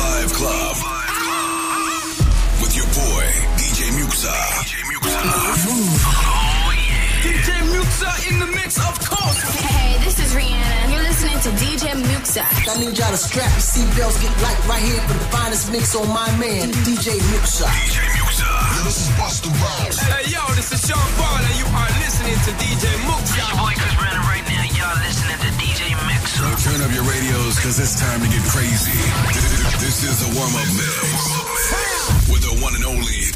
Live Club. With your boy, DJ Muxa. DJ Muxa. DJ Muxa in the mix, of course. Hey, this is Rihanna. You're listening to DJ Muxa. I need y'all to strap your seatbelts, get light right here for the finest mix on my man, DJ Muxa. DJ Muxa. Yo, this is Busta Rhymes. Hey, yo, this is Sean Paul, and you are listening to DJ Muxa. Your boy Chris Brandon right now. Y'all listening to DJ Mix. So turn up your radios, cause it's time to get crazy. This is a warm-up mix. With the one and only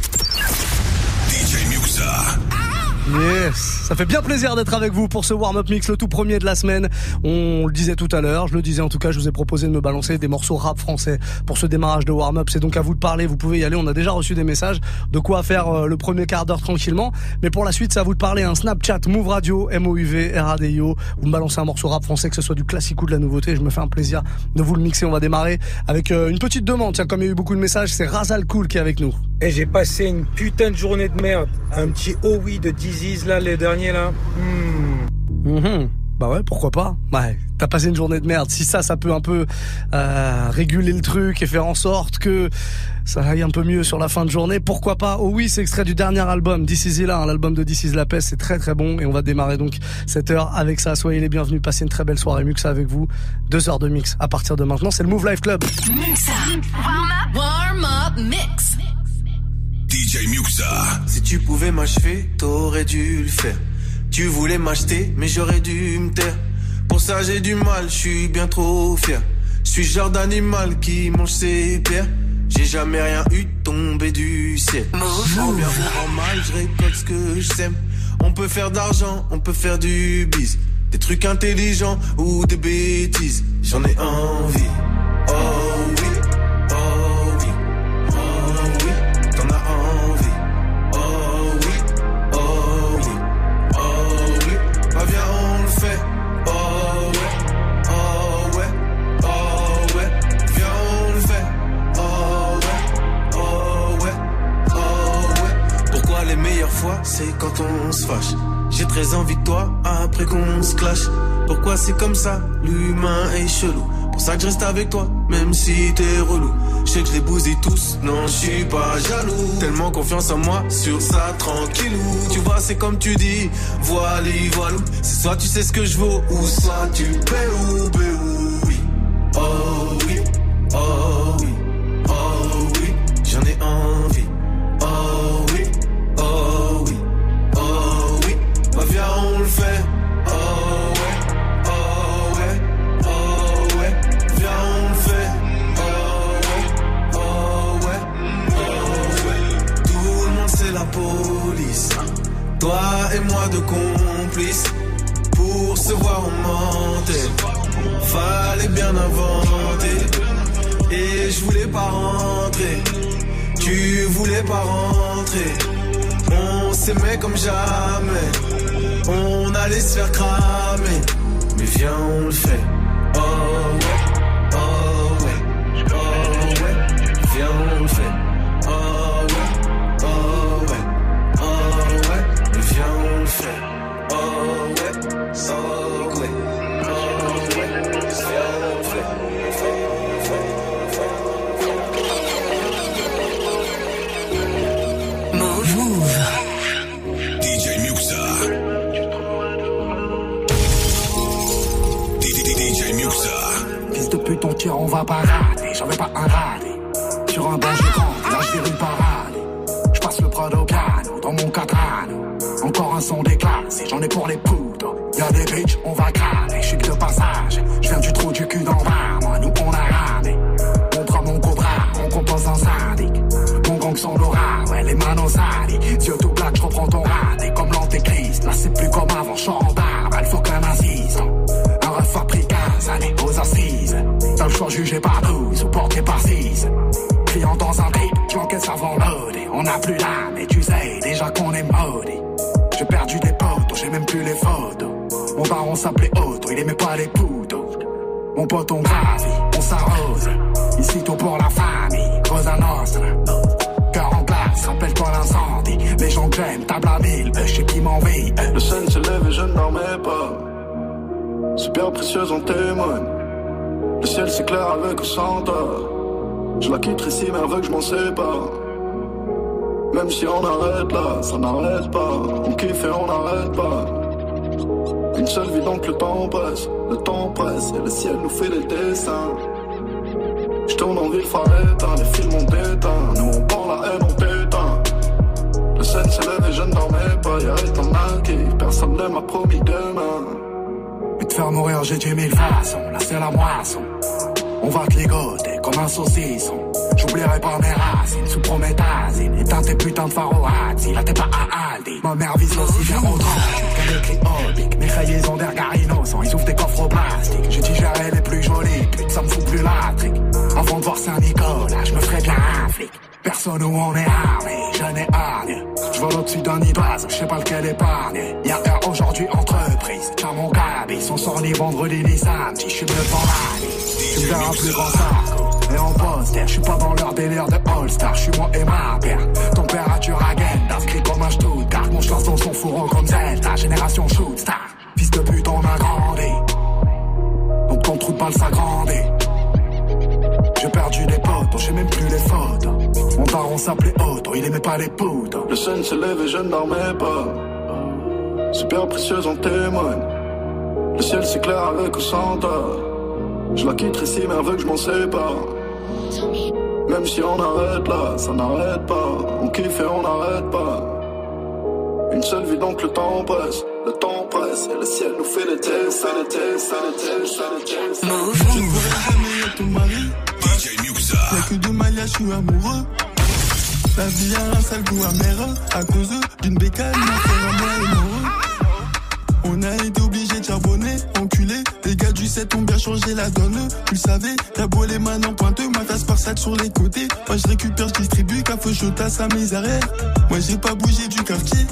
DJ Muxa. Yes, ça fait bien plaisir d'être avec vous pour ce warm-up mix, le tout premier de la semaine. On le disait tout à l'heure, je le disais en tout cas, je vous ai proposé de me balancer des morceaux rap français pour ce démarrage de warm-up. C'est donc à vous de parler, vous pouvez y aller. On a déjà reçu des messages de quoi faire euh, le premier quart d'heure tranquillement. Mais pour la suite, c'est à vous de parler. Un Snapchat, Move Radio, MOUV, RADIO. Vous me balancez un morceau rap français, que ce soit du classique ou de la nouveauté. Je me fais un plaisir de vous le mixer. On va démarrer avec euh, une petite demande. Tiens, comme il y a eu beaucoup de messages, c'est Razal Cool qui est avec nous. Et j'ai passé une putain de journée de merde. Un petit oh oui de Disease là, les derniers là. Hmm. Mhm. Bah ouais, pourquoi pas Ouais, t'as passé une journée de merde. Si ça, ça peut un peu euh, réguler le truc et faire en sorte que ça aille un peu mieux sur la fin de journée, pourquoi pas Oh oui, c'est extrait du dernier album, This Is Là, hein, l'album de This Is La Peste, c'est très très bon et on va démarrer donc cette heure avec ça. Soyez les bienvenus, passez une très belle soirée Muxa avec vous. Deux heures de mix à partir de maintenant, c'est le Move Life Club. Muxa. Warm up. Warm up mix. DJ Muxa. Si tu pouvais m'achever, t'aurais dû le faire. Tu voulais m'acheter, mais j'aurais dû me taire. Pour ça j'ai du mal, je suis bien trop fier. Je suis genre d'animal qui mange ses pierres. J'ai jamais rien eu tombé du ciel. En bien ou en mal, je récolte ce que je sème. On peut faire d'argent, on peut faire du bis. Des trucs intelligents ou des bêtises. J'en ai envie. Oh c'est quand on se fâche. J'ai très envie de toi après qu'on se clash. Pourquoi c'est comme ça, l'humain est chelou. Pour ça que je reste avec toi, même si t'es relou. Je sais que je les bousille tous, non je suis pas jaloux. Tellement confiance en moi, sur ça tranquillou. Tu vois c'est comme tu dis, voilà, voilà. C'est soit tu sais ce que je vaux, ou soit tu béou, béou, Toi et moi de complices. Pour se voir on mentait. Fallait bien inventer. Et je voulais pas rentrer. Tu voulais pas rentrer. On s'aimait comme jamais. On allait se faire cramer. Mais viens, on le fait. Oh ouais, façons, là c'est la moisson. On va te ligoter comme un saucisson. J'oublierai pas mes racines sous prométhazine. Éteins tes putains de pharoazzi, là t'es pas à Aldi. Ma mère vise aussi bien au qu'avec les obliques. Mes rayés ont des garinosos, ils ouvrent des coffres au plastique. J'ai digéré les plus jolies, pute, ça me fout plus la trique. Avant de voir Saint-Nicolas, je me ferais bien un flic. Personne où on est armé, je n'épargne. Je vole au-dessus d'un nid d'oiseau, je sais pas lequel épargner. Y'a un aujourd'hui entreprise, tiens mon cabis. On sort ni vendredi ni samedi, je suis devant la vie. Tu me verras plus grand sac. Et en poster, je suis pas dans leur délire de All-Star, je suis moi et ma. Température agenda, inscrit comme un Stuttgart. Mon chance dans son fourreau comme Zelda, génération shoot star. Fils de pute, on a grandi. Donc ton trou de balle s'agrandit. J'ai perdu des potes, j'ai même plus les photos. Mon daron s'appelait Otto, il aimait pas les poudres. Le sun se lève et je ne dormais pas. Super précieuse, on témoigne. Le ciel s'éclaire avec ou sans toi. Je la quitterai si mais que je m'en sépare. Même si on arrête là, ça n'arrête pas. On kiffe et on n'arrête pas. Une seule vie donc le temps passe. Le temps passe et le ciel nous fait les tests, les tests, les tests, les tests. Je ne pourrai jamais être ton mari. Y'a que de Maya, je suis amoureux. La vie a un sale goût amer à cause d'une bécane. On a été obligé de charbonner, enculé. Les gars du 7 ont bien changé la donne. Tu le savais, t'as beau les mains en pointeux, ma tasse par sac sur les côtés. Moi je récupère, je distribue, café à mes arrêts. Moi j'ai pas bougé du quartier.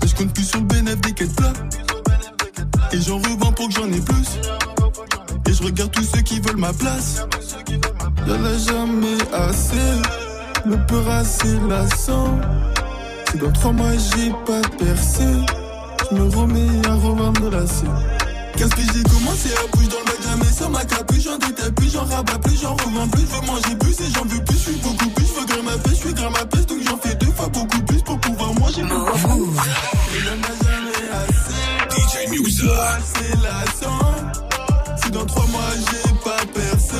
Mais je compte plus sur le bénéfice des quêtes plats. Et j'en revends pour que j'en ai plus. Et je regarde tous ceux qui veulent ma place. Y'en a jamais assez. Le peur assez lassant. Si dans trois mois j'ai pas percé, je me remets à revendre la scène. Qu'est-ce que j'ai commencé à bouger dans le bac, jamais sur ma capuche, j'en détaille plus, j'en rabats plus, j'en revends plus, je veux manger plus et j'en veux plus, je suis beaucoup plus, je veux grimper ma pêche, je suis grimper ma pêche, donc j'en fais deux fois beaucoup plus pour pouvoir manger plus. A jamais assez. DJ Muxa. C'est lassant. Si dans trois mois j'ai pas percé,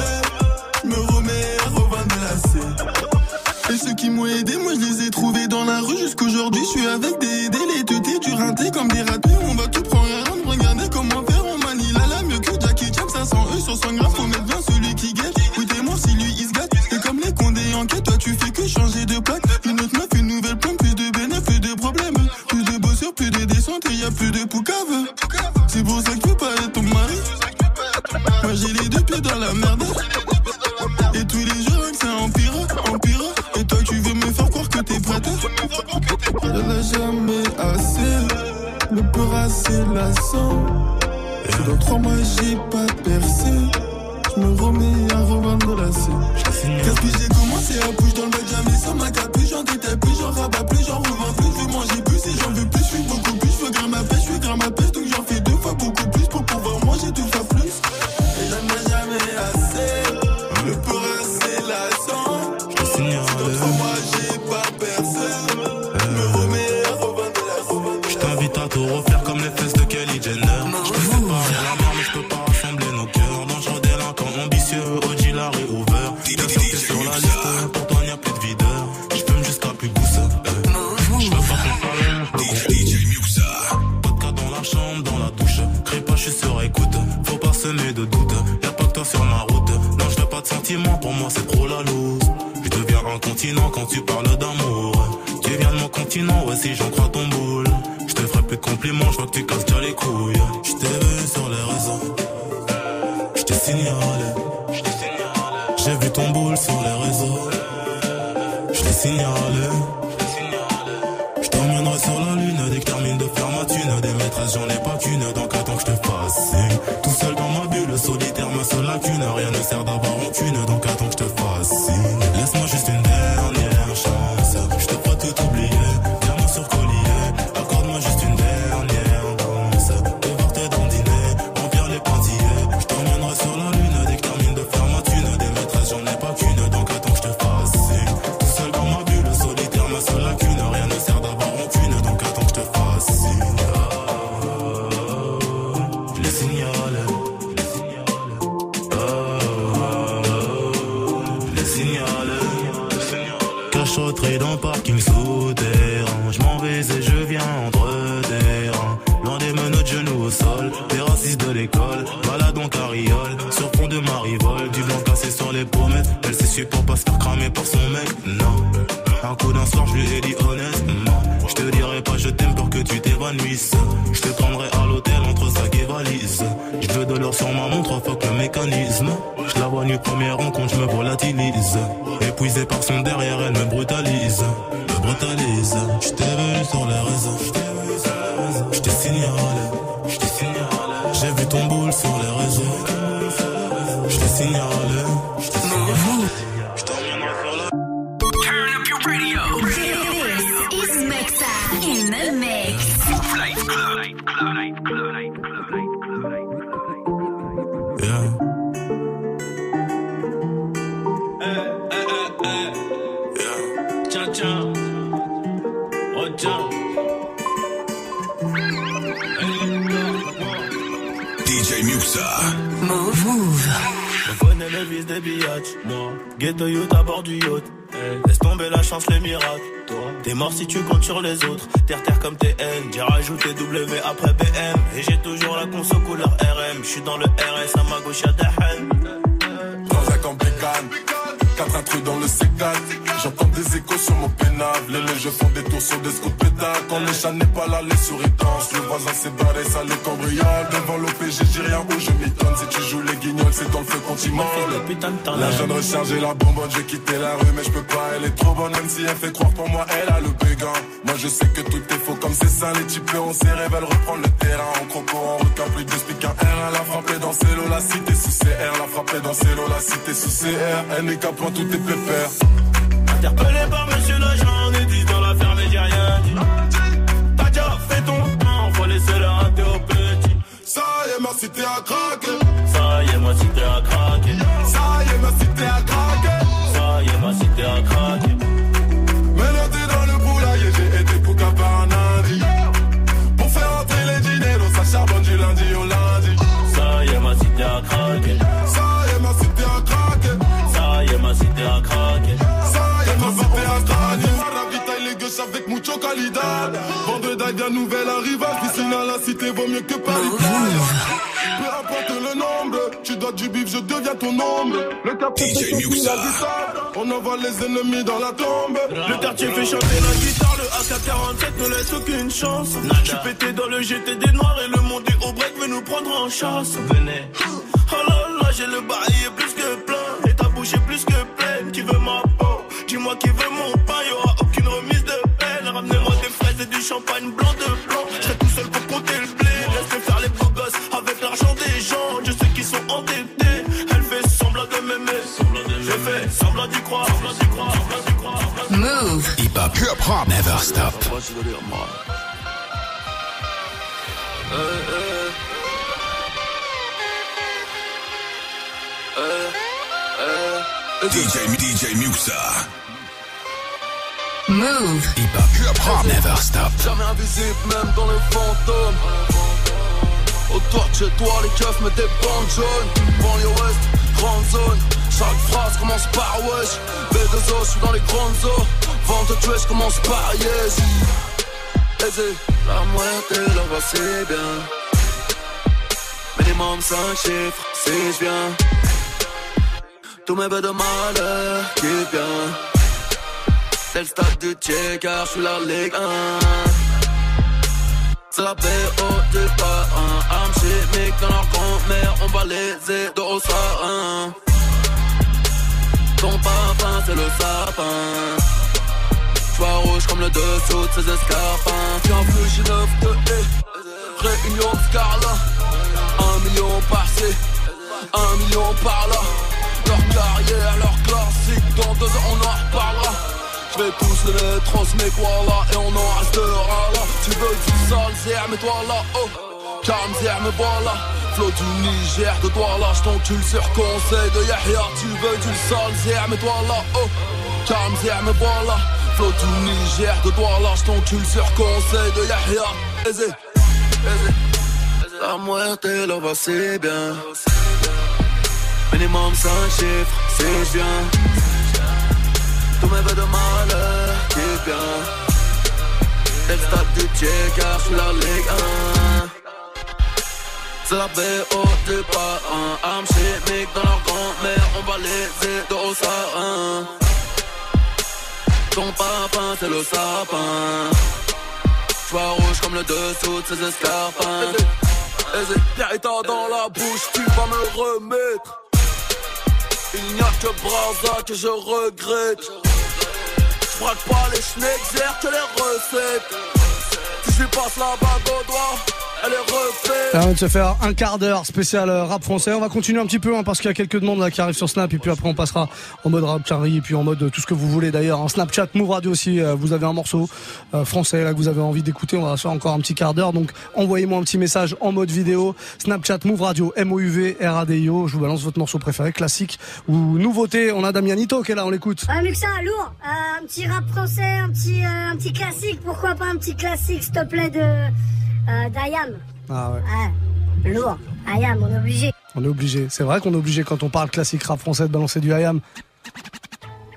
Et ceux qui m'ont aidé, moi je les ai trouvés dans la rue jusqu'aujourd'hui. Je suis avec des dés, les teutés, du comme des ratés. On va tout prendre à rendre, regardez comment faire. On manie la lame mieux que Jackie Chan, 500 E sur 100 grammes. Faut mettre pour moi c'est trop la loose. Je deviens incontinent quand tu parles d'amour. Tu viens de mon continent, ouais, si j'en crois ton boule. Je te ferai plus de compliments, je vois que tu casses déjà les couilles. Ton boule sur les réseaux. Je t'ai signalé. Youth à bord du yacht. Laisse tomber la chance, les miracles. Toi, t'es mort si tu comptes sur les autres. Terre terre comme TN. J'ai rajouté W après BM. Et j'ai toujours la conso couleur RM. J'suis dans le RS à ma gauche, y'a des haines. Transac en bécane, quatre intrus dans le C4. J'entends des échos sur mon pénal. Les légers font des tours sur des scouts pétales. Quand les chats n'est pas là, les souris dansent. Le voisin s'est barré, ça les cambriole. Devant l'OPG, j'ai rien où je m'étonne. Si tu joues les guignols, c'est dans le feu qu'on t'y mange. Putain de temps La jeune rechargée la bonbonne, j'ai quitté la rue, mais je peux pas, elle est trop bonne, même si elle fait croire pour moi, elle a le béguin. Moi je sais que tout est faux comme c'est ça, les types on s'est veulent reprendre le terrain. En croco, en requin, plus de speak R, elle a frappé dans ses lots, la cité sous CR, la frappé dans ses lots, la cité sous CR. Elle n'est qu'à point, tout est pépère. Interpellé par monsieur l'agent, on est 10 dans l'affaire, mais j'ai rien dit. T'as déjà fait ton temps, faut laisser le rater au petit. Ça y est, ma cité a craqué. Mucho calidad. Vendre d'ail bien nouvelle arrivage. Piscine à la cité vaut mieux que Paris. Peu importe le nombre, tu dois du bif, je deviens ton ombre. Le capot DJ Muxa. On envoie les ennemis dans la tombe. Le quartier fait chanter la guitare, le AK-47 ne laisse aucune chance. Je suis pété dans le GT des noirs et le monde est au break veut nous prendre en chasse. Venez. Oh là là, j'ai le bail est plus que plein et ta bouche est plus que champagne blanc de blanc. Je tout seul pour compter le blé. Laisse-les faire les beaux gosses avec l'argent des gens. Je sais qu'ils sont endettés. Elle fait semblant de m'aimer. Je fais semblant d'y croire. Semblant d'y croire. Semblant d'y croire. Move. Hip hop, hip hop, never stop. DJ, DJ Muxa. Move. Hip hop, hip hop, never stop. Jamais invisible, même dans le fantôme. Autour de chez toi, les keufs mettent des bandes jaunes. Banlieue ouest, grande zone. Chaque phrase commence par wesh. B2O, je suis dans les grandes eaux. Vente de tuer, je commence par yes. Aisé, la moitié, la voix c'est bien. Minimum 5 chiffres, si je viens. Tous mes bœufs de malheur qui bien. C'est le stade du tiers car je suis la Ligue 1. C'est la BO du parrain. Arme chimique dans leur grand-mère, on va les aider au sarin. Ton parfum, c'est le sapin. Rouge comme le dessous de ses escarpins. Bienvenue chez 9 de E. Réunion de. Un million par-ci, un million par-là. Leur carrière, leur classique, dans deux ans on en reparlera. Je vais tous les mettre en mec voilà et on en restera là. Tu veux du sale zère, mais toi là, oh. Calme zère, me voilà. Flot du Niger, de toi là, j't'encule sur conseil de Yahya. Tu veux du sale zère, mais toi là, oh. Calme me voilà. Flot du Niger, de toi là, j't'encule sur conseil de Yahya. Aisé, aisé. La muerte, là va c'est bien. Minimum 5 chiffres, je viens. Tous mes de malheur qui vient. Et le du pied car je suis la Ligue 1. C'est la BO du parrain. Armes chimiques dans leur grand-mère, on va les aider au sarin. Ton papa, c'est le sapin. J'vois rouge comme le dessous de ses escarpins. Pierre dans la bouche, tu vas me remettre. Il n'y a que Braza que je regrette. J'braque pas les schnecks, que les recettes. Si je lui passe la bague au doigt. Refaite. Avant de se faire un quart d'heure spécial euh, rap français, on va continuer un petit peu hein, parce qu'il y a quelques demandes là qui arrivent sur Snap et puis après on passera en mode rap Charlie et puis en mode euh, tout ce que vous voulez d'ailleurs. En Snapchat, Move Radio aussi, euh, vous avez un morceau français là que vous avez envie d'écouter, on va faire encore un petit quart d'heure. Donc envoyez-moi un petit message en mode vidéo. Snapchat, Move Radio, M-O-U-V, R-A-D-I-O. Je vous balance votre morceau préféré, classique ou nouveauté. On a Damianito qui est là, on l'écoute. Ouais, Muxa, lourd. Un petit rap français, un petit, un petit classique. Pourquoi pas un petit classique, s'il te plaît, de euh, d'Ayam. Ah ouais. Ouais, lourd. Ayam, on est obligé. On est obligé. C'est vrai qu'on est obligé quand on parle classique rap français de balancer du IAM.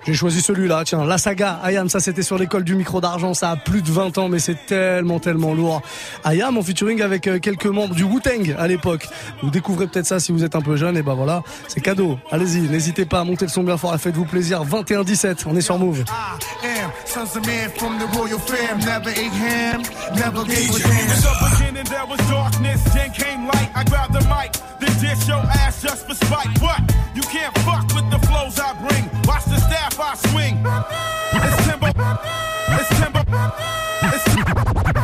J'ai choisi celui-là, tiens, la saga Ayam, ça c'était sur l'école du micro d'argent, ça a plus de 20 ans, mais c'est tellement, tellement lourd. Ayam en featuring avec euh, quelques membres du Wu-Tang à l'époque. Vous découvrez peut-être ça si vous êtes un peu jeune, et ben voilà, c'est cadeau. Allez-y, n'hésitez pas à monter le son bien fort, et faites-vous plaisir. 21-17, on est sur Move. I Watch the staff I swing. It's timber. It's timber. It's timber. It's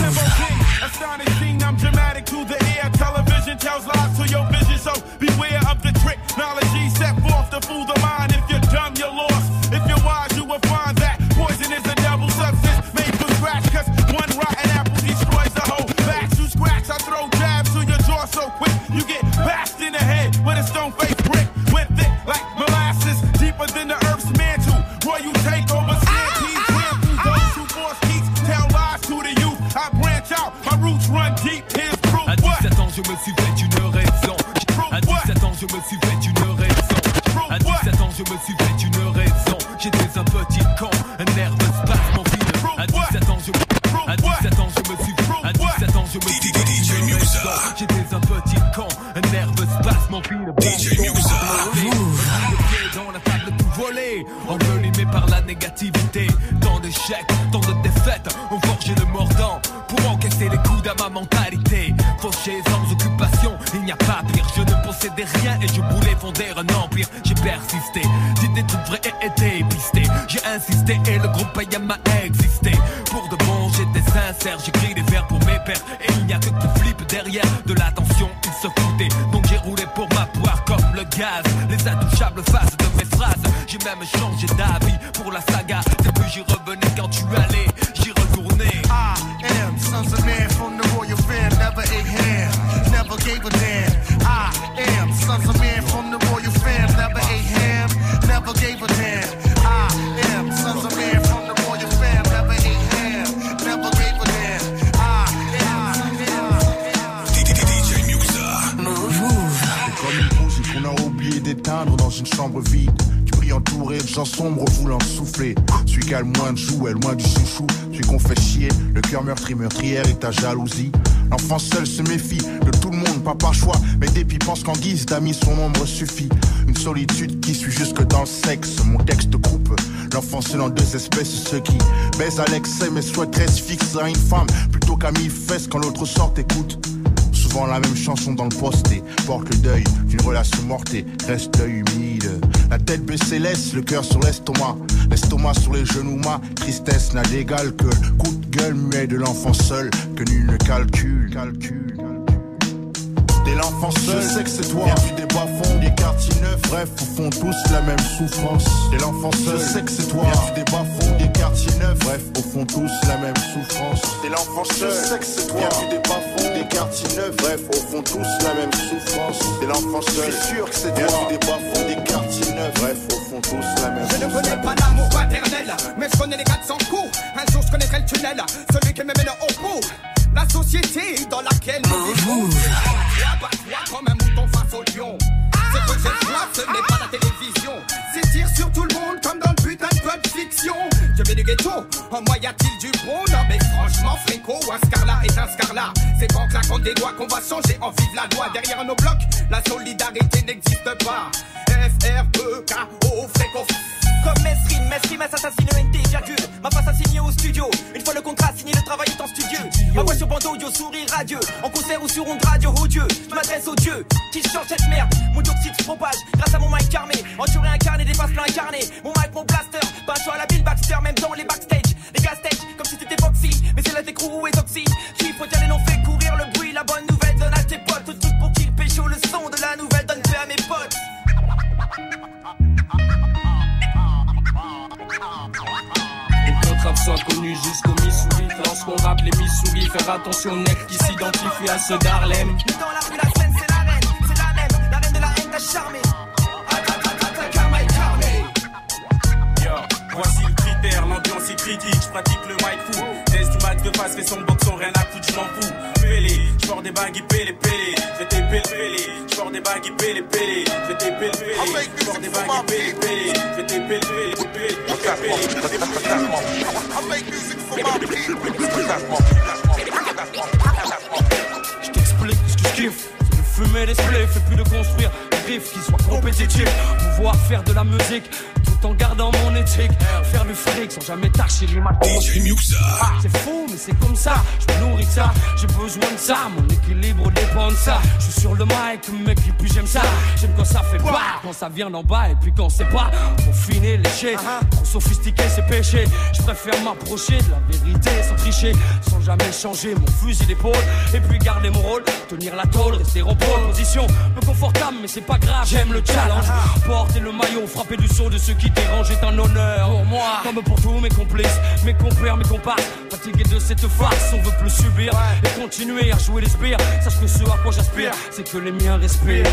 timber King. Astonishing, I'm dramatic to the air. Television tells lies to your vision, so beware of the trick. Knowledge set forth to fool the mind. Sans occupation, il n'y a pas pire. Je ne possédais rien et je voulais fonder un empire. J'ai persisté, j'ai des trucs vrais et été pisté. J'ai insisté et le groupe Ayam a existé. Pour de bon, j'étais sincère, j'écris des vers pour mes pères. Et il n'y a que qui flippe derrière de l'attention, ils se foutaient. Donc j'ai roulé pour ma poire comme le gaz. Les intouchables faces de mes phrases. J'ai même changé d'avis pour la saga. Depuis j'y gave a damn. I am sons of man from the royal fam. Never ate ham, never gave a damn. I am of man from the royal. Never ate ham, never gave a damn. C'est comme une bougie qu'on a oublié d'éteindre dans une chambre vide. Entouré de gens sombres voulant souffler. Qui a le moins de jouets, loin du chouchou. Celui qu'on fait chier, le cœur meurtri, meurtrière et ta jalousie. L'enfant seul se méfie de tout le monde, pas par choix. Mais dépit pense qu'en guise d'amis, son ombre suffit. Une solitude qui suit jusque dans le sexe. Mon texte coupe l'enfant seul en deux espèces. Ceux qui baisent à l'excès mais souhaiteraient se fixer à une femme plutôt qu'à mille fesses quand l'autre sort écoute. Souvent la même chanson dans le poste et porte le deuil d'une relation morte et reste humide. La tête baissée laisse le cœur sur l'estomac, l'estomac sur les genoux. Ma tristesse n'a d'égal que le coup de gueule muet de l'enfant seul que nul ne calcule. calcule. T'es l'enfant seul, je sais que c'est toi. Viens du bas fonds, des quartiers neufs. Bref, au fond, tous la même souffrance. T'es l'enfant seul, je sais que c'est toi. Viens du bas fonds, des quartiers neufs. Bref, au fond, tous la même souffrance. T'es l'enfant seul, je sais que c'est toi. Viens du bas fonds, des quartiers neufs. Bref, au fond, tous la même souffrance. T'es l'enfant seul, je suis sûr que c'est toi. Viens du bas fonds, des quartiers. Bref, au fond, tous la même Je ne connais pas l'amour paternel, mais je connais les 400 ça. J'ai besoin de ça. Mon équilibre dépend de ça. Je suis sur le mic, mec, et puis j'aime ça. J'aime quand ça fait pas, quand ça vient d'en bas, et puis quand c'est pas. Pour finir, léché. Trop sophistiqué, c'est péché. Je préfère m'approcher de la vérité sans tricher. Sans jamais changer mon fusil d'épaule. Et puis garder mon rôle. Tenir la tôle, rester en pole position. Peu confortable, mais c'est pas grave. J'aime le challenge. Porter le maillot, frapper du saut de ceux qui dérangent est un honneur pour moi. Comme pour tous mes complices, mes compères, mes comparses. Fatigué de cette farce, on veut plus subir et continuer à jouer les spires. Sache que ce à quoi j'aspire, c'est que les miens respirent.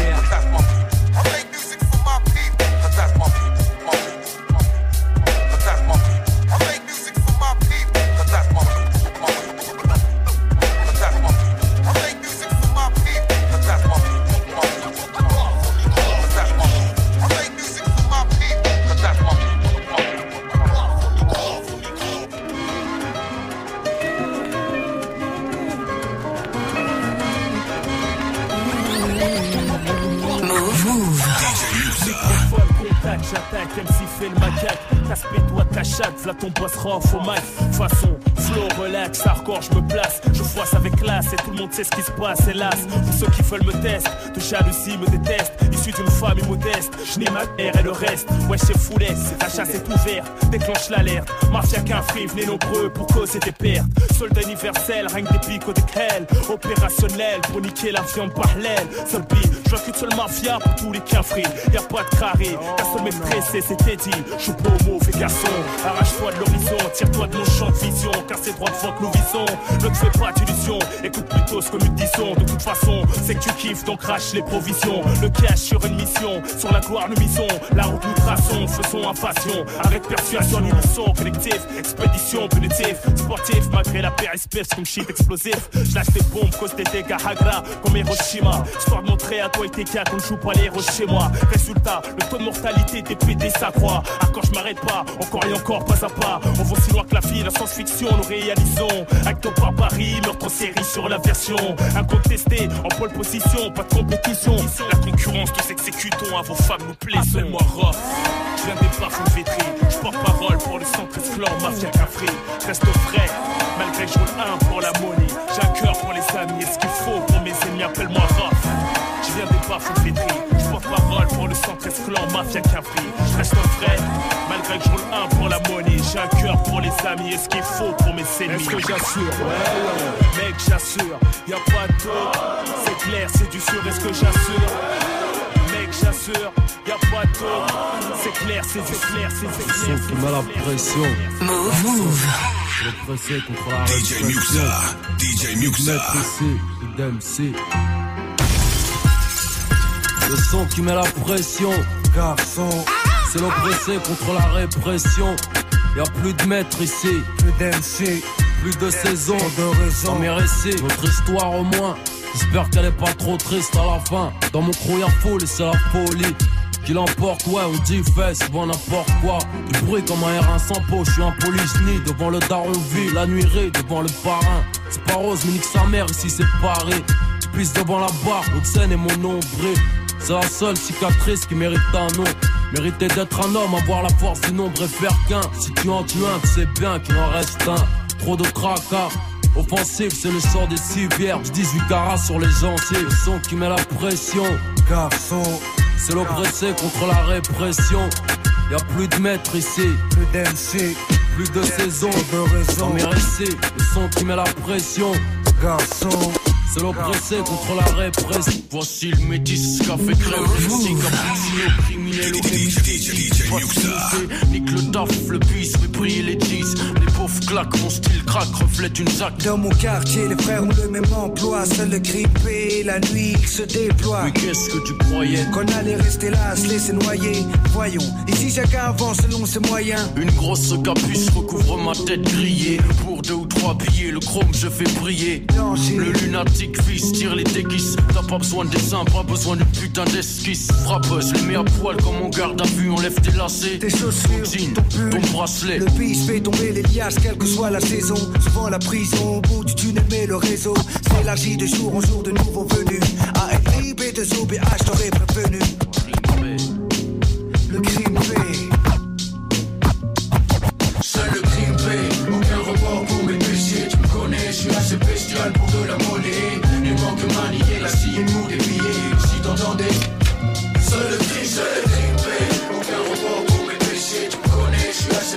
Sait ce qui se passe, hélas. Pour ceux qui veulent me tester, de jalousie me détestent. Issu d'une famille modeste, je n'ai ma mère et le reste. Ouais, c'est foulaise, la chasse est ouverte, déclenche l'alerte. Mafia qu'un venez nombreux pour causer des pertes. Soldat universel, règne des pics Opérationnel pour niquer la viande par l'aile. Seul beat, je vois qu'une seule mafia pour tous les quinfris. Y'a pas de carré, qu'un seul mec pressé, c'était dit. Je suis pas au mauvais garçon, arrache-toi de l'horizon, tire-toi de mon champ de vision, car c'est droit devant que nous visons. Ne te fais pas d'illusions, écoute plutôt ce que nous disons. De toute façon, c'est que tu kiffes, donc crache les provisions. Le cash sur une mission, sur la gloire nous misons. La route nous traçons, faisons invasion. Avec persuasion, unisson, collectif, expédition punitive, sportif, malgré la paire espèce comme shit explosif. Je lâche des bombes, cause des dégâts hagra, comme Hiroshima. Histoire de montrer à toi et tes cas qu'on joue pas les héros chez moi. Résultat, le taux de mortalité des PD s'accroît. À quand je m'arrête pas, encore et encore, pas à pas. On va si loin que la vie, la science-fiction, nous réalisons. Acte par Paris, meurtre série sur la version. Incontesté, en pole position, pas de compétition. La concurrence, nous exécutons, à vos femmes nous plaisons. Appelle-moi Rof, je viens des bas vétri. Je porte parole pour le centre clan, mafia café. Reste frais, malgré que je roule un pour la monnaie. J'ai un cœur pour les amis, et ce qu'il faut pour mes ennemis, appelle-moi Rof. Je viens des bas vétri. Je porte parole pour le centre clan, mafia café. Je reste frais, malgré que je roule un pour la monnaie. J'ai un cœur pour les amis, et ce qu'il faut pour mes ennemis? Est-ce que j'assure? Ouais, ouais. Mec, j'assure, y a pas de. C'est clair, c'est du sûr, est-ce que j'assure? Mec, j'assure, C'est clair, c'est clair, c'est clair. Son qui met la pression. Move. Le pressé contre la DJ répression. Muxa. DJ Muxa. D'MC. Le son qui met la pression, garçon. C'est l'oppressé contre la répression. Y a plus de maître ici, plus d'MC, plus de saison, de raison. mes récits, notre histoire au moins. J'espère qu'elle est pas trop triste à la fin. Dans mon crew y'a foule et c'est la folie. Qu'il emporte, ouais, on dit fait souvent n'importe quoi. Du bruit comme un R1 sans peau, je suis un police devant le daron vie, la devant le parrain. C'est pas rose, mais nique sa mère ici c'est. Tu pisses devant la barre, haute scène et mon nombril. C'est la seule cicatrice qui mérite un nom. Mériter d'être un homme, avoir la force du nombre et faire qu'un. Si tu en tues un, tu sais bien qu'il en reste un. Trop de tracas. Offensif, c'est le sort des civières. 18 carats sur les gencives. Le son qui met la pression. Garçon, c'est l'oppressé contre la répression. Y a plus de maîtres ici. Plus d'MC. Plus de saison. De raison. Le son qui met la pression. Garçon. C'est l'oppressé contre la répression. Voici le métis, café crème, musique, Nique le taf, le bis, fait briller les. Les pauvres claquent, mon style craque, reflète une zac. Dans mon quartier, les frères ont le même emploi. Seul le grippé, la nuit, il se déploie. Mais qu'est-ce que tu croyais Qu'on allait rester là, se laisser noyer. Voyons, ici chacun avance selon ses moyens. Une grosse capuce recouvre ma tête grillée. Pour deux ou trois billets, le chrome je fais briller. Le lunatique fils, tire les déguises. T'as pas besoin de dessin, pas besoin de putain d'esquisse. Frappeuse, les mets à poil comme on garde à vue, enlève tes lacets. Tes chaussures, jean, ton, bracelet. Le bis fait tomber les liasses, quelle que soit la saison. Souvent la prison, au bout du tunnel, mais le réseau s'élargit de jour en jour de nouveaux venus. ALIB de ZOBH, t'aurais prévenu.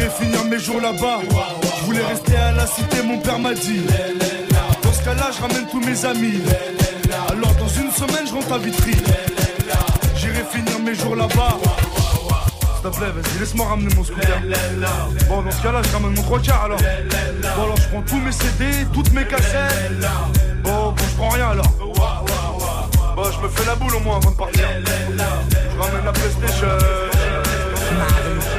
J'irai finir mes jours là-bas. Je voulais rester à la cité, mon père m'a dit. Dans ce cas-là, je ramène tous mes amis. Alors dans une semaine, je rentre à Vitry. J'irai finir mes jours là-bas. S'il te plaît, vas-y, laisse-moi ramener mon scooter. Bon, dans ce cas-là, je ramène mon trois quarts alors. Bon, alors je prends tous mes CD, toutes mes cassettes. Bon, bon, je prends rien alors. Bon, je me fais la boule au moins avant de partir. Je ramène la PlayStation.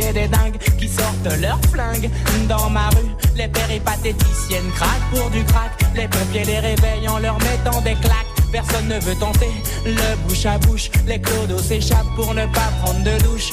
Des dingues qui sortent leurs flingues. Dans ma rue, les péripatéticiennes craquent pour du crack. Les pompiers les réveillent en leur mettant des claques. Personne ne veut tenter le bouche à bouche. Les clodos s'échappent pour ne pas prendre de douche.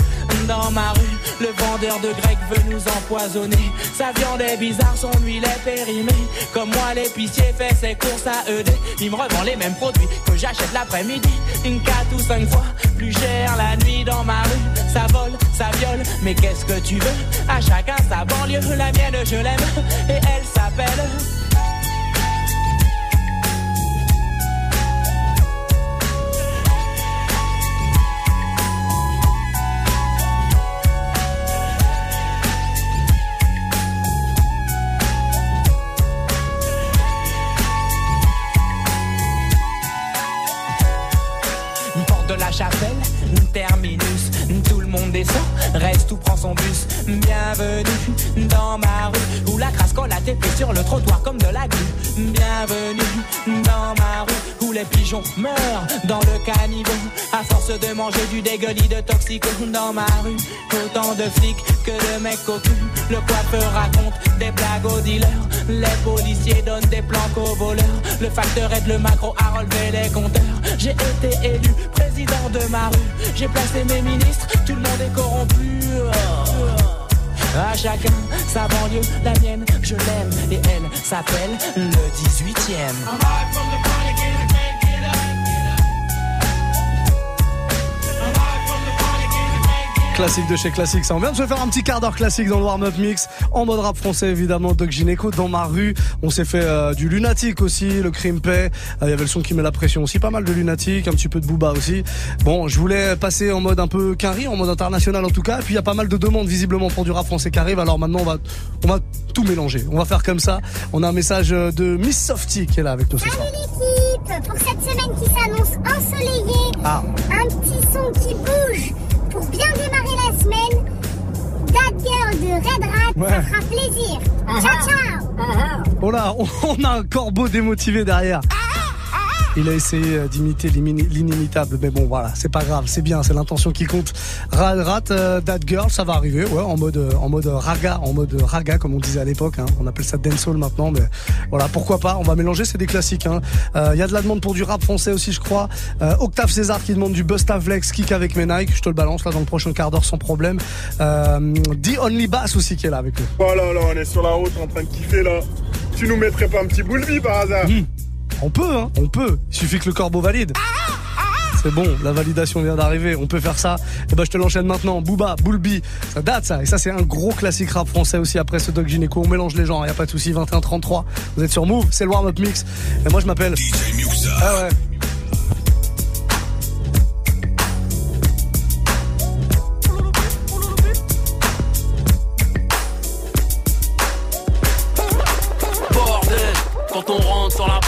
Dans ma rue, le vendeur de grec veut nous empoisonner. Sa viande est bizarre, son huile est périmée. Comme moi, l'épicier fait ses courses à ED. Il me revend les mêmes produits que j'achète l'après-midi. Une 4 ou 5 fois plus cher la nuit dans ma rue. Ça vole, ça viole, mais qu'est-ce que tu veux? À chacun sa banlieue, la mienne je l'aime. Et elle s'appelle. Bienvenue dans ma rue où la crasse colle sur le trottoir comme de la glu. Bienvenue dans ma rue où les pigeons meurent dans le caniveau à force de manger du dégueulis de toxico dans ma rue. Autant de flics que de mecs cocus. Le coiffeur raconte des blagues aux dealers. Les policiers donnent des planques aux voleurs. Le facteur aide le macro à relever les compteurs. J'ai été élu président de ma rue. J'ai placé mes ministres, tout le monde est corrompu. À chacun sa banlieue, la mienne, je l'aime et elle s'appelle le 18ème. Classique de chez Classique, ça on vient de se faire un petit quart d'heure classique dans le warm-up mix, en mode rap français évidemment, Doc Gineco dans ma rue, on s'est fait euh, du lunatique aussi, le crime paix, euh, il y avait le son qui met la pression aussi, pas mal de lunatique, un petit peu de booba aussi. Bon, je voulais passer en mode un peu quinri, en mode international en tout cas, et puis il y a pas mal de demandes visiblement pour du rap français qui arrive, alors maintenant on va, on va tout mélanger, on va faire comme ça. On a un message de Miss Softy qui est là avec nous ce soir. l'équipe, pour cette semaine qui s'annonce ensoleillée, Ah. un petit son qui bouge pour bien démarrer la semaine. That Girl de Red Rat, Ouais. ça fera plaisir. Ciao, ciao. Oh là, on- on a un corbeau démotivé derrière. Il a essayé euh, d'imiter l'inimitable, mais bon voilà, c'est pas grave, c'est bien, c'est l'intention qui compte. Rat, rat euh, That Girl, ça va arriver, ouais, en mode, euh, en mode raga, en mode raga comme on disait à l'époque. hein. On appelle ça dancehall maintenant, mais voilà, pourquoi pas. On va mélanger, c'est des classiques. hein. Euh, Il y a de la demande pour du rap français aussi, je crois. Euh, Octave César qui demande du Bustaflex, kick avec mes Nike. Je te le balance là dans le prochain quart d'heure sans problème. Euh, The Only Bass aussi qui est là avec nous. Oh là là, on est sur la route en train de kiffer là. Tu nous mettrais pas un petit boule par hasard? On peut, hein, on peut. Il suffit que le corbeau valide. C'est bon, la validation vient d'arriver, on peut faire ça. Et ben je te l'enchaîne maintenant. Booba, Boulby, ça date ça. Et ça c'est un gros classique rap français aussi après ce Doc Gineco. On mélange les genres, y a pas de souci. 21-33. Vous êtes sur Move, c'est le warm-up mix. Et moi je m'appelle. Ah ouais.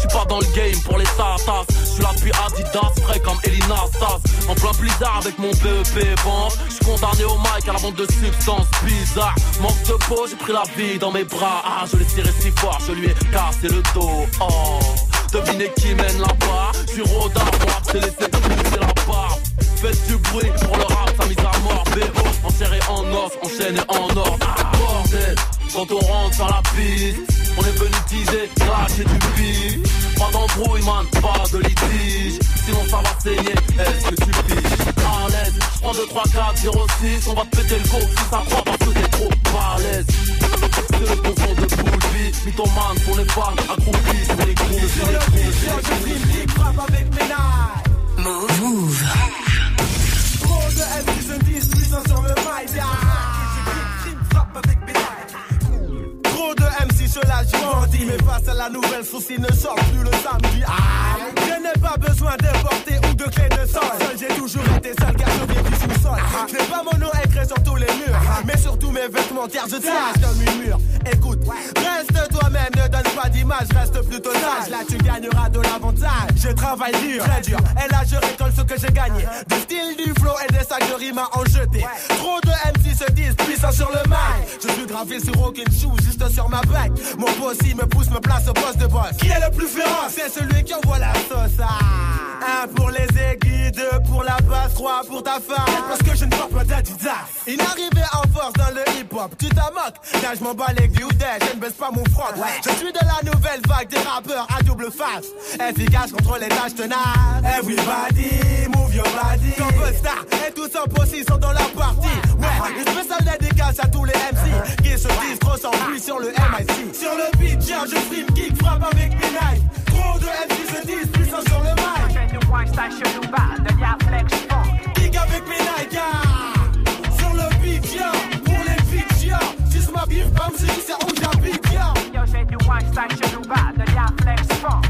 Suis pas dans le game pour les tatas. Je suis là Adidas, frais comme Elina Stas. En plein blizzard avec mon BEP banque. Je suis condamné au mic à la vente de substances bizarres. Manque de peau, j'ai pris la vie dans mes bras. Ah, je l'ai tiré si fort, je lui ai cassé le dos. Oh, devinez qui mène là-bas. Je suis rodard, moi, c'est laissé pousser la barbe. Faites du bruit pour le sa mise à mort. BO, enserré en os, enchaîné en or. Ah, bordel, quand on rentre sur la piste, on est venu teaser, cracher du pif. Pas d'embrouille, man, pas de litige. Sinon ça va saigner, est-ce que tu piges À l'aise, prends 2, 3, 4, 0, 6. On va te péter le go si ça croit parce que t'es trop balèze. C'est le bon de Boulby, mythomane pour les fans, accroupis sur les groupes. Sur le beat, je frappe avec. Move. Move. De MC se disent puissants sur le yeah. Kick, frappe avec nailles. Trop de MC lâchent bandit Mais face à la nouvelle souci ne sort plus le samedi. Ah, Je n'ai pas besoin d'importer ou de clé de sol. Seul j'ai toujours été seul car je viens du sous-sol. Je n'ai pas mon nom écrit sur tous les murs. Mais surtout mes vêtements car je tiens comme une mur Écoute, reste toi-même, ne donne pas d'image, reste plutôt sage. Là tu gagneras de l'avantage. Je travaille dur, très dur. Et là je que j'ai gagné. Du style, du flow et des sacs de rimes à en jeter. Trop de MC se disent puissants sur le mic. Je suis gravé sur aucune shoe, juste sur ma bague Mon boss il me pousse, me place au poste de boss. Qui est le plus féroce? C'est celui qui envoie la sauce. Ah. Un pour les aiguilles, deux pour la basse, trois pour ta femme. Parce que je ne porte pas d'Adidas. Une arrivée en force dans le hip-hop Tu t'en moques, là je m'en bats les couilles, je ne baisse pas mon front. Je suis de la nouvelle vague des rappeurs à double face. Efficace contre les tâches tenaces. Everybody, move your body. Comme Busta et tous en possis dans la partie. Ouais, une spéciale dédicace à tous les MC qui se disent trop sans plus sur le MIC. Sur le beat, j'ai je stream kick, frappe avec mes knives. Trop de MC se disent puissants sur le mic. Kick avec mes Nike. Sur le beat, viens, pour les bitches, Juste ma bif, bam, c'est où j'habite, Yo, j'ai du one style chelou bas, de la flex funk.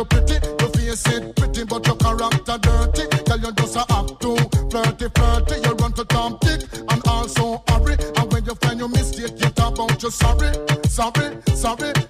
You pretty, your face it pretty, but your character dirty. Girl, you just a act too flirty, flirty. You run to Tom Dick and also hurry. And when you find your mistake, you talk about you sorry, sorry, sorry.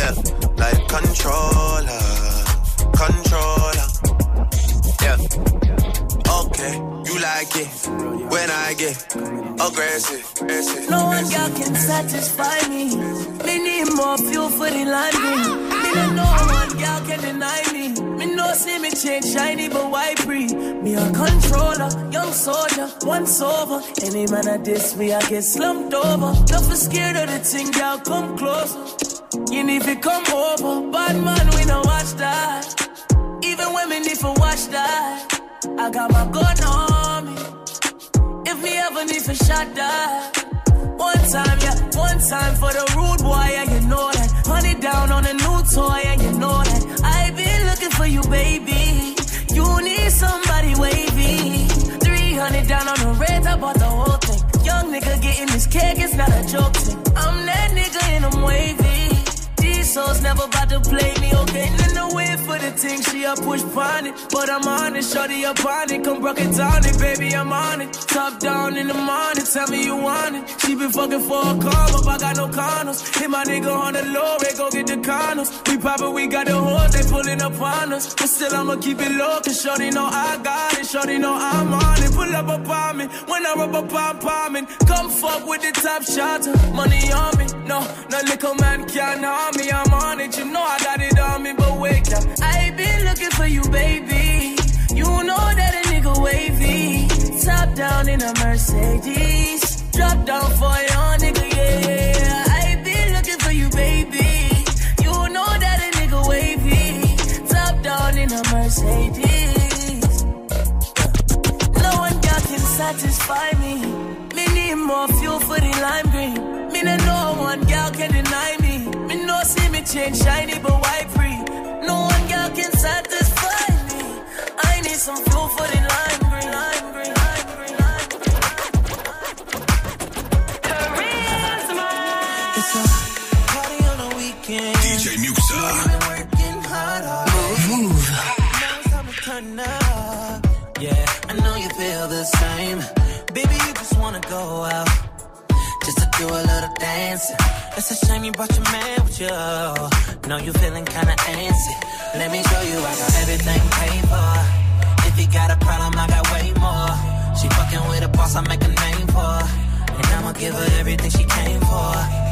Yeah, like controller, controller. Yeah. Okay, you like it when I get aggressive. No one girl can satisfy me. Me need more fuel for the landing. Me no one girl can deny me. Me no see me change shiny, but why free? Me a controller, young soldier, once over. Any man at this me, I get slumped over. Don't be scared of the thing, girl, come closer. You need to come over. Bad man, we no watch that. Even women need to watch that. I got my gun on me. If me ever need to shot that. One time, yeah, one time for the rude boy, yeah, you know that. Honey down on a new toy, and you know that. I been looking for you, baby. You need somebody wavy. 300 down on the red, I bought the whole thing. Young nigga getting this cake, it's not a joke thing. I'm that nigga and I'm wavy. Souls never about to play me, okay? In the way for the thing, she a push pon it. But I'm on it, shorty up on it. Come broke it down it, baby, I'm on it. Top down in the morning, tell me you want it. She been fucking for a come up, I got no condoms. Hit my nigga on the low, they go get the condoms. We poppin', we got the hoes, they pulling up on us. But still, I'ma keep it low, cause shorty know I got it. Shorty know I'm on it. Pull up on me, when I rub up on palming. Come fuck with the top shot, money on me. No, no little man can't harm me. I'm on it, you know I got it on me, but wait up. I been looking for you, baby. You know that a nigga wavy. Top down in a Mercedes. Drop down for your nigga, yeah. I been looking for you, baby. You know that a nigga wavy. Top down in a Mercedes. No one girl can satisfy me. Me need more fuel for the lime green. Me no one girl can deny. Me no see me change shiny, but why free? No one girl can satisfy me. I need some fuel for the lime green, lime green, lime green, lime green. It's a party on the weekend. DJ Muxa. Working hard, Move. Now it's time to turn up. Yeah, I know you feel the same. Baby, you just wanna go out. Do a little dancing. It's a shame you brought your man with you. Know you feeling kinda antsy. Let me show you I got everything paid for. If you got a problem, I got way more. She fucking with a boss, I make a name for. And I'ma give her everything she came for.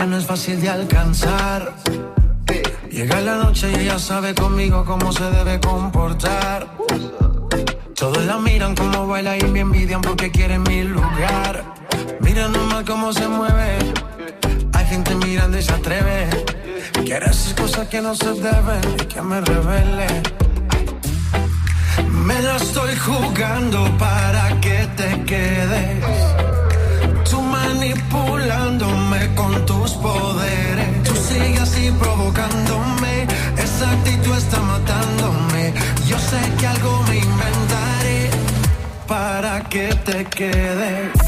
Ella no es fácil de alcanzar. Llega la noche y ella sabe conmigo cómo se debe comportar. Todos la miran como baila y me envidian porque quieren mi lugar. Mira nomás cómo se mueve. Hay gente mirando y se atreve. Quiere hacer cosas que no se deben y que me revele. Me la estoy jugando para que te quedes. Tú manipulándome con tus poderes. Tú sigues así provocándome. Esa actitud está matándome. Yo sé que algo me inventaré para que te quedes.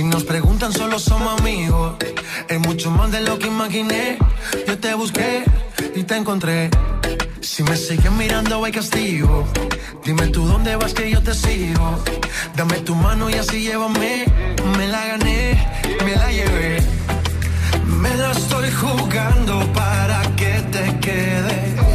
Si nos preguntan solo somos amigos. Es mucho más de lo que imaginé. Yo te busqué y te encontré. Si me sigues mirando hay castigo. Dime tú dónde vas que yo te sigo. Dame tu mano y así llévame. Me la gané, me la llevé. Me la estoy jugando para que te quedes.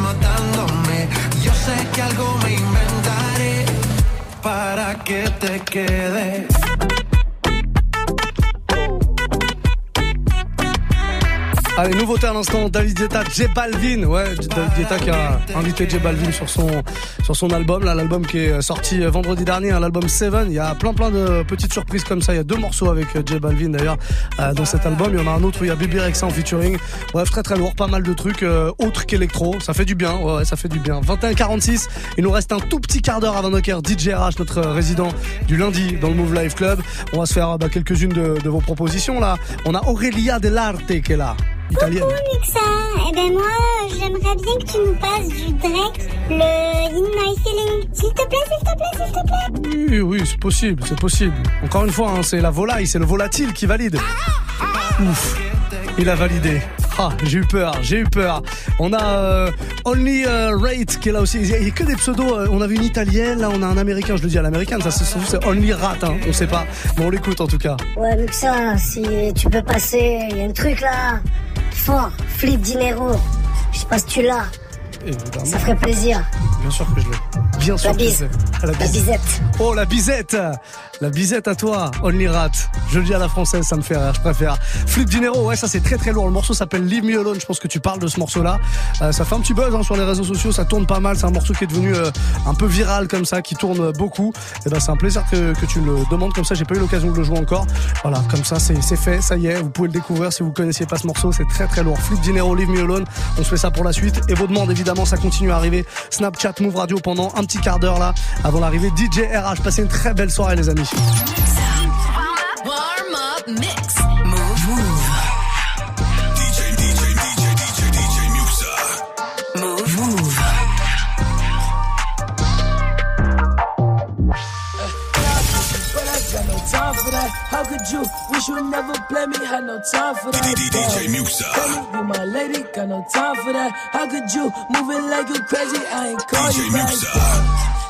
Matándome. Yo sé que algo me inventaré para que te quedes. Allez, nouveauté à l'instant, David Guetta, J Balvin. Ouais, David Guetta qui a invité J Balvin sur son, sur son album, là, l'album qui est sorti vendredi dernier, hein, l'album Seven. Il y a plein plein de petites surprises comme ça. Il y a deux morceaux avec J Balvin d'ailleurs euh, dans cet album. Il y en a un autre où il y a Bibi Rexa en featuring. Bref, très très lourd, pas mal de trucs euh, autres qu'électro. Ça fait du bien, ouais, ça fait du bien. 21h46, il nous reste un tout petit quart d'heure avant nos cœurs. DJ RH, notre résident du lundi dans le Move Life Club. On va se faire bah, quelques-unes de, de vos propositions là. On a Aurelia Dell'Arte qui est là. Italienne. Coucou Muxa, eh ben moi j'aimerais bien que tu nous passes du Drake, le In My Feeling. S'il te plaît, s'il te plaît, s'il te plaît. Oui, oui, c'est possible, c'est possible. Encore une fois, hein, c'est la volaille, c'est le volatile qui valide. Ouf, il a validé. Ah, j'ai eu peur, j'ai eu peur. On a euh, Only euh, Rate qui est là aussi. Il y a que des pseudos. euh, on avait une italienne, là on a un américain. Je le dis à l'américaine, ça c'est c'est Only Rat, hein, on sait pas. Mais on l'écoute en tout cas. Ouais, Muxa, si tu peux passer, il y a un truc là. Fort, flip dinero. Je sais pas si tu l'as. Ça ferait plaisir. Bien sûr que je l'ai. Bien sûr La que je l'ai. Ah, La bisette. Oh, la bisette La bisette à toi, Only Rat. Je le dis à la française, ça me fait rire, je préfère. Flip Dinero, ouais, ça c'est très très lourd. Le morceau s'appelle Leave Me Alone, je pense que tu parles de ce morceau-là. Euh, ça fait un petit buzz hein, sur les réseaux sociaux, ça tourne pas mal. C'est un morceau qui est devenu euh, un peu viral comme ça, qui tourne beaucoup. Et ben c'est un plaisir que, tu le demandes comme ça, j'ai pas eu l'occasion de le jouer encore. Voilà, comme ça c'est c'est fait, ça y est, vous pouvez le découvrir si vous connaissiez pas ce morceau, c'est très très lourd. Flip Dinero, Leave Me Alone, on se fait ça pour la suite. Et vos demandes évidemment, ça continue à arriver. Snapchat, Move Radio pendant un petit quart d'heure là, avant l'arrivée DJ RH. Passez une très belle soirée les amis. Warm up mix. Move. Move. DJ, DJ, DJ, DJ, DJ Muxa. Move. Move. But I got no time for that. How could you? Wish you never play me. Had no time for that. DJ Muxa. Baby, you my lady, got no time for that. How could you? Moving like you crazy. I ain't call you back. Leave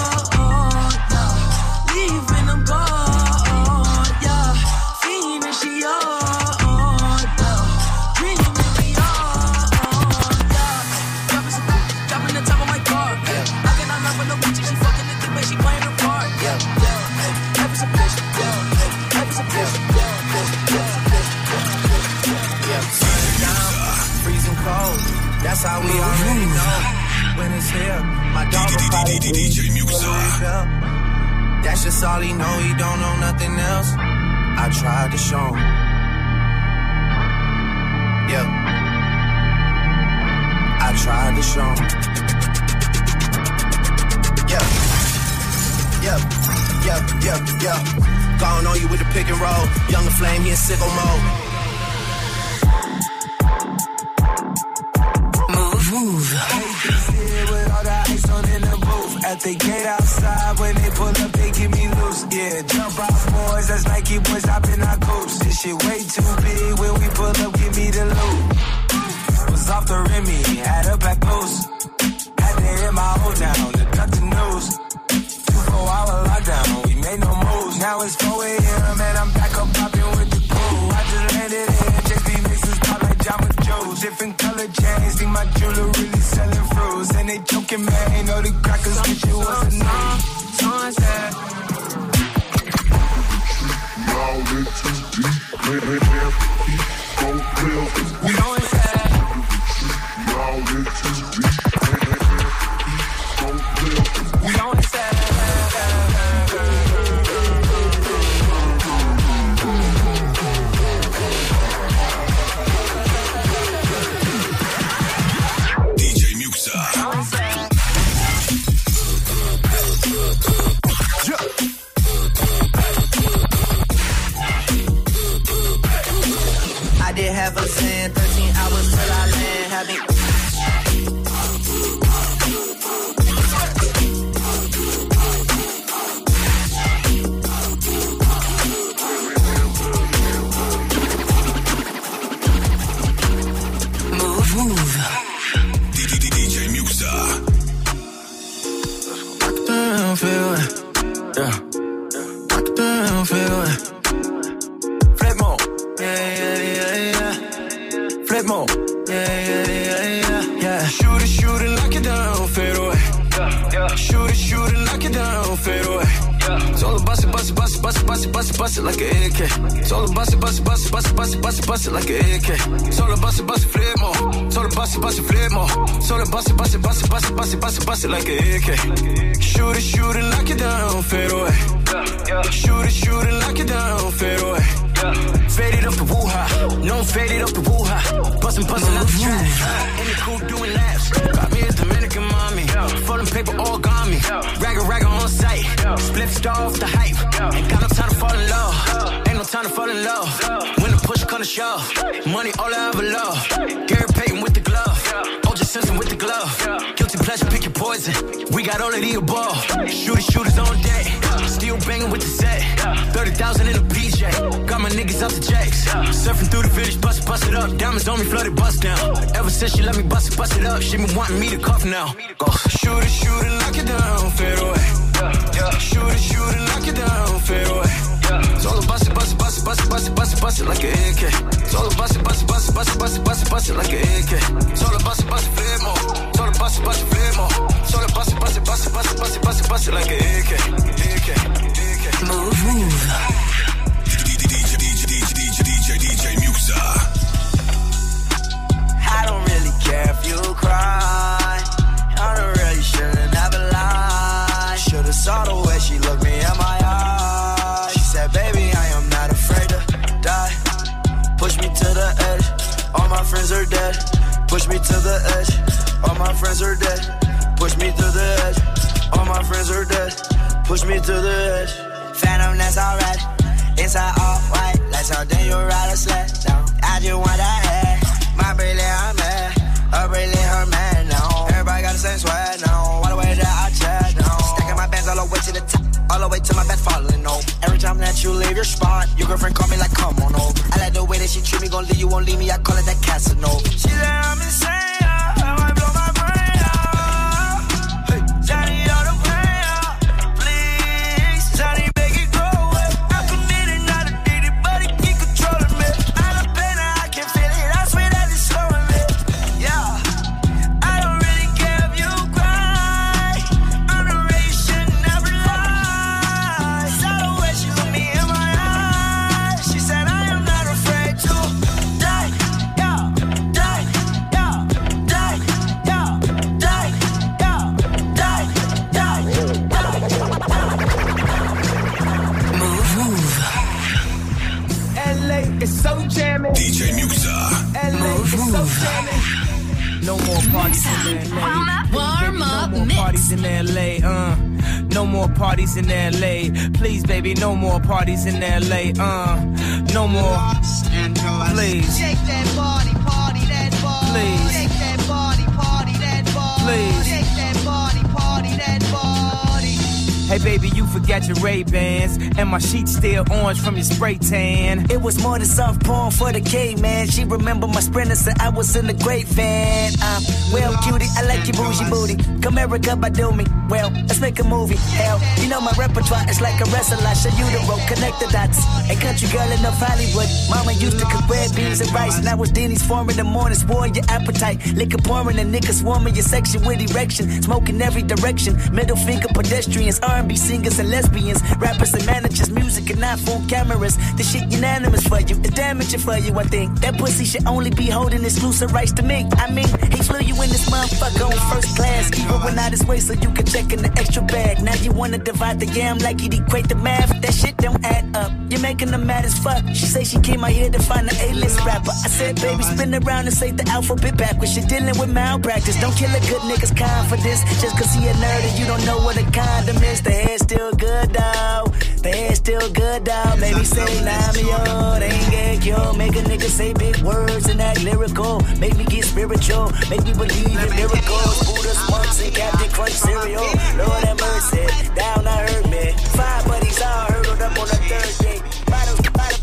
That's how we already know when it's here. My dog will probably DJ That's just all he know. He don't know nothing else. I tried to show him. Yeah. I tried to show him. Yeah. Yeah. Yeah. Yeah. Yeah. Gone on you with the pick and roll. Younger flame, he in sicko mode. At the gate outside, when they pull up, they give me loose. Yeah, jump off boys, that's Nike boys hopping our coast. This shit way too big. When we pull up, give me the loot. Was off the Remy, had a back loose. Had to hit my whole town to cut the news. Two four hour lockdown, we made no moves. Now it's 4 a.m. and I'm back up popping with the crew. I just landed in, JP mixes pop like Joe's. Different color chains, think my jewelry really selling fruits. And they joking, man, ain't know the crackers wish it was a name. Sunset. Y'all in too deep, man, man, man, don't feel. We going sad. Y'all in too deep, let me bust it, bust it up. She been wanting me to cuff now. Go. Shoot it, shoot friends are dead. Push me to the edge. All my friends are dead. Push me to the edge. All my friends are dead. Push me to the edge. Phantom, that's alright. Inside all white, like something you ride a sled down. I just want that head. My brilliant, I'm mad. Her brilliant, her man now. Everybody got the same sweat now. All the way to my bed falling over. Every time that you leave your spot, your girlfriend call me like, come on over. I like the way that she treat me, gon' leave you, won't leave me. I call it that Casanova. She said I'm insane. I might blow my LA. Uh, no more parties in LA. Please, baby, no more parties in LA. Uh, no more. Los Angeles. Please. Shake that body, party that body. Please. Shake that body, party that body. Please. Hey baby, you forgot your Ray Bans, and my sheets still orange from your spray tan. It was more than soft porn for the K man. She remember my sprinter, said I was in the great fan. Um, well, cutie, I like your bougie booty. Come America by do me. Well, let's make a movie. Hell, you know my repertoire is like a wrestler. I show you the road, connect the dots. A country girl enough Hollywood. Mama used to cook red beans and rice. Now it's Denny's form in the morning, spoil your appetite. Liquor pouring and niggas swarming your section with erection. Smoking every direction. Middle finger pedestrians, R&B singers and lesbians. Rappers and managers, music and iPhone cameras. The shit unanimous for you. It's damaging for you, I think. That pussy should only be holding exclusive rights to me. I mean, he flew you in this motherfucker on first class. Even when out his way so you can check in the extra bag. Now you wanna divide the yam like you'd equate the math. That shit don't add up. You're making them mad as fuck. She say she came out here to find an A-list rapper. I said, baby, spin around and say the alphabet backwards. You're dealing with malpractice. Don't kill a good nigga's confidence. Just cause he a nerd and you don't know what a condom is. The hair's still good, dawg. The hair's still good, dawg. Maybe say, nah, me, yo. They ain't get yo. Make a nigga say big words and act lyrical. Make me get spiritual. Make me believe in miracles. Buddha's monks and Captain Crunch cereal. Lord have mercy. Down, I heard me. Five buddies all hurdled up on the third day. Bottles, bottles,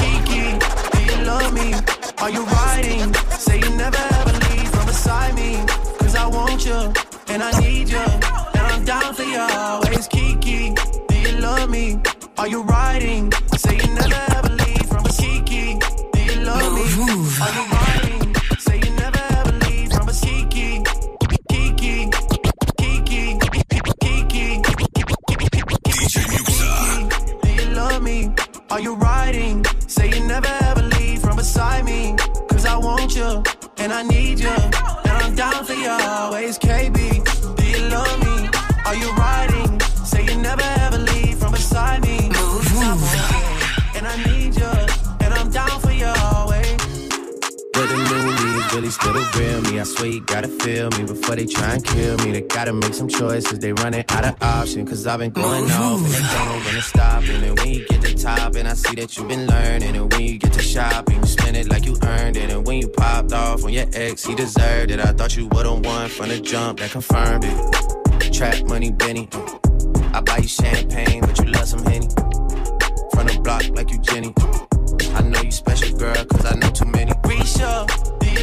Kiki, do you love me? Are you riding? Say you never ever leave from beside me. Cause I want you, and I need you, down for you always. Kiki, do you love me? Are you riding? Say you never ever leave from Kiki, do you love me? Are you riding? Say you never ever leave from Kiki, Kiki, Kiki, Kiki. DJ Muxa. Do you love me? Are you riding? Say you never ever leave from beside me. Cause I want you, and I need you, and I'm down for you always. KB, still the real me. I swear you gotta feel me before they try and kill me. They gotta make some choices. They running out of option. Cause I've been going off and they don't wanna stop. And then when you get to top, and I see that you've been learning. And when you get to shopping, you spend it like you earned it. And when you popped off on your ex, he deserved it. I thought you would've won from the jump that confirmed it. Trap money, Benny. I buy you champagne, but you love some Henny. From the block like you Jenny. I know you special, girl, cause I know too many. Risha,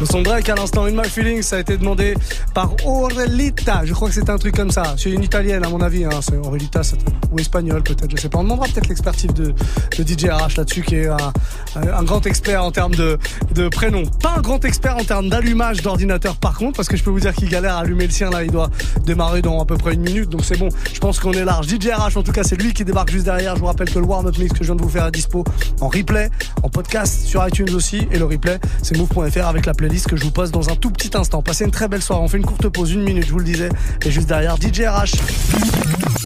Le son Drake à l'instant, In My ça a été demandé par Aurelita. Je crois que c'est un truc comme ça. C'est une italienne, à mon avis. Hein. C'est Aurelita, ou espagnole peut-être, je sais pas. On demandera peut-être l'expertise de, DJ RH là-dessus, qui est un, grand expert en termes de, de prénom. Pas un grand expert en termes d'allumage d'ordinateur, par contre, parce que je peux vous dire qu'il galère à allumer le sien. Là, il doit démarrer dans à peu près une minute, donc c'est bon. Je pense qu'on est large. DJ RH, en tout cas, c'est lui qui débarque juste derrière. Je vous rappelle que le warm-up mix que je viens de vous faire à dispo en replay, en podcast sur iTunes aussi. Et le replay, c'est move.fr avec la playlist que je vous pose dans un tout petit instant. Passez une très belle soirée. On fait une courte pause, une minute, je vous le disais. Et juste derrière, DJ RH.